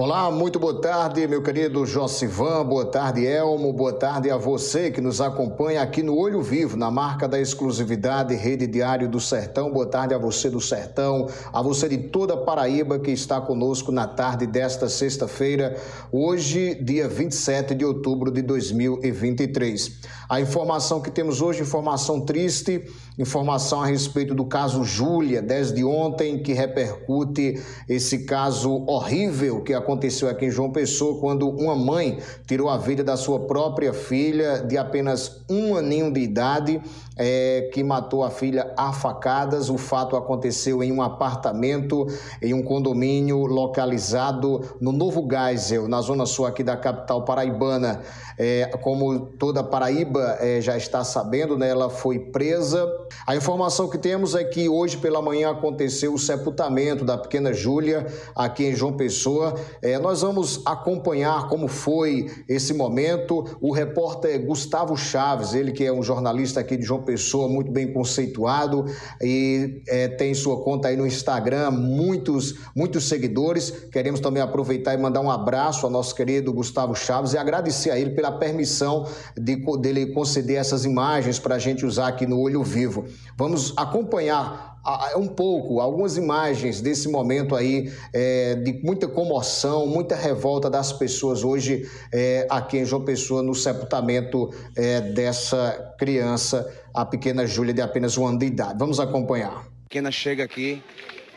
Olá, muito boa tarde, meu querido Josivan, boa tarde, Elmo, boa tarde a você que nos acompanha aqui no Olho Vivo, na marca da exclusividade Rede Diário do Sertão. Boa tarde a você do Sertão, a você de toda Paraíba que está conosco na tarde desta sexta-feira, hoje, dia 27 de outubro de 2023. A informação que temos hoje, informação triste, informação a respeito do caso Júlia, desde ontem, que repercute esse caso horrível que aconteceu aqui em João Pessoa, quando uma mãe tirou a vida da sua própria filha, de apenas um aninho de idade, é, que matou a filha a facadas. O fato aconteceu em um apartamento, em um condomínio localizado no Novo Geisel, na zona sul aqui da capital paraibana. É, como toda Paraíba é, já está sabendo, né, ela foi presa. A informação que temos é que hoje pela manhã aconteceu o sepultamento da pequena Júlia aqui em João Pessoa. É, nós vamos acompanhar como foi esse momento. O repórter Gustavo Chaves, ele que é um jornalista aqui de João Pessoa, muito bem conceituado e é, tem sua conta aí no Instagram, muitos, muitos seguidores. Queremos também aproveitar e mandar um abraço ao nosso querido Gustavo Chaves e agradecer a ele pela permissão de, dele conceder essas imagens para a gente usar aqui no Olho Vivo. Vamos acompanhar um pouco, algumas imagens desse momento aí é, de muita comoção, muita revolta das pessoas hoje é, aqui em João Pessoa no sepultamento é, dessa criança, a pequena Júlia de apenas um ano de idade. Vamos acompanhar. A pequena chega aqui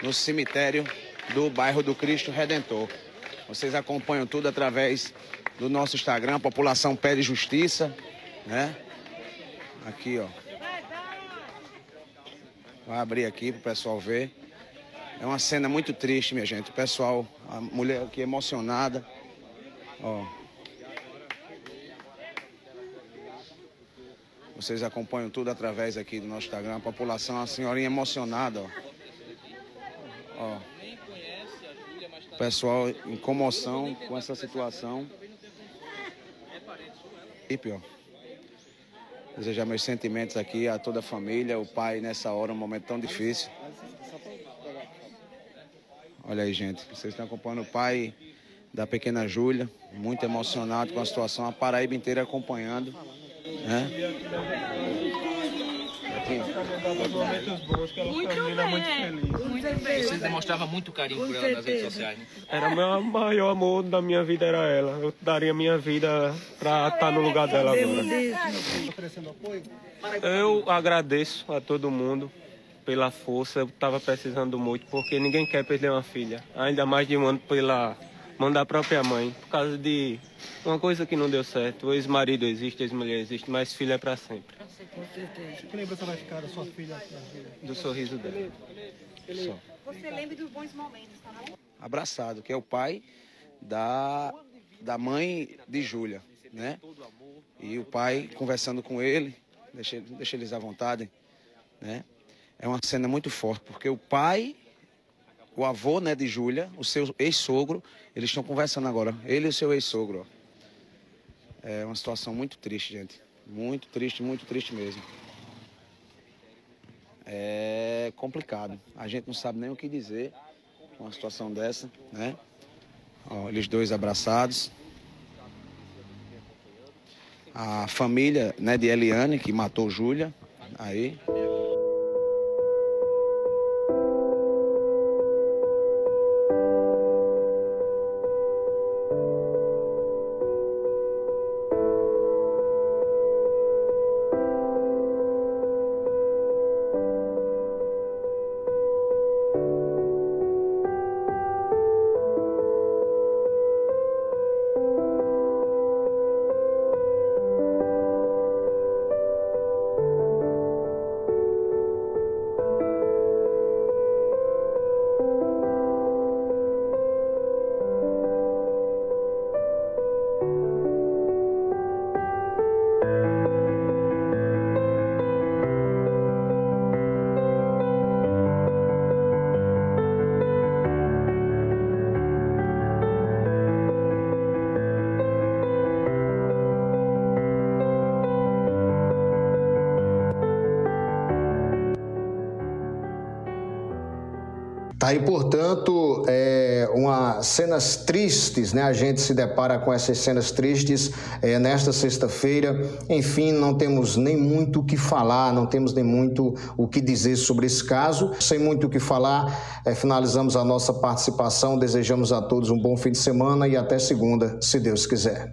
no cemitério do bairro do Cristo Redentor. Vocês acompanham tudo através do nosso Instagram, População Pede Justiça, né? Aqui, ó. Vai abrir aqui para o pessoal ver. É uma cena muito triste, minha gente. O pessoal, a mulher aqui emocionada. Ó. Vocês acompanham tudo através aqui do nosso Instagram. A população, a senhorinha emocionada, ó. ó. O pessoal em comoção com essa situação. E pior. Desejar meus sentimentos aqui a toda a família, o pai nessa hora, um momento tão difícil. Olha aí, gente. Vocês estão acompanhando o pai da pequena Júlia, muito emocionado com a situação, a Paraíba inteira acompanhando. Né? Momentos bons, que ela muito família muito feliz. Muito feliz. Vocês demonstravam muito carinho por ela nas redes sociais, né? Era o meu maior amor da minha vida, era ela. Eu daria minha vida para estar no lugar dela agora. Eu agradeço a todo mundo pela força. Eu estava precisando muito, porque ninguém quer perder uma filha. Ainda mais de um ano pela mão da própria mãe. Por causa de uma coisa que não deu certo. O ex-marido existe, ex-mulher existe, mas filha é para sempre. Com certeza. Que lembrança vai ficar da sua filha? Do sorriso dela. Só. Você lembra dos bons momentos, tá bom? Abraçado, que é o pai da, da mãe de Júlia, né? E o pai conversando com ele, deixa, deixa eles à vontade, né? É uma cena muito forte, porque o pai, o avô né, de Júlia, o seu ex-sogro, eles estão conversando agora. Ele e o seu ex-sogro. É uma situação muito triste, gente. Muito triste, muito triste mesmo. É complicado. A gente não sabe nem o que dizer com uma situação dessa, né? Ó, eles dois abraçados. A família né, de Eliane, que matou Júlia, aí. Tá aí, portanto, é, uma cenas tristes, né? A gente se depara com essas cenas tristes é, nesta sexta-feira. Enfim, não temos nem muito o que falar, não temos nem muito o que dizer sobre esse caso. Sem muito o que falar, é, finalizamos a nossa participação. Desejamos a todos um bom fim de semana e até segunda, se Deus quiser.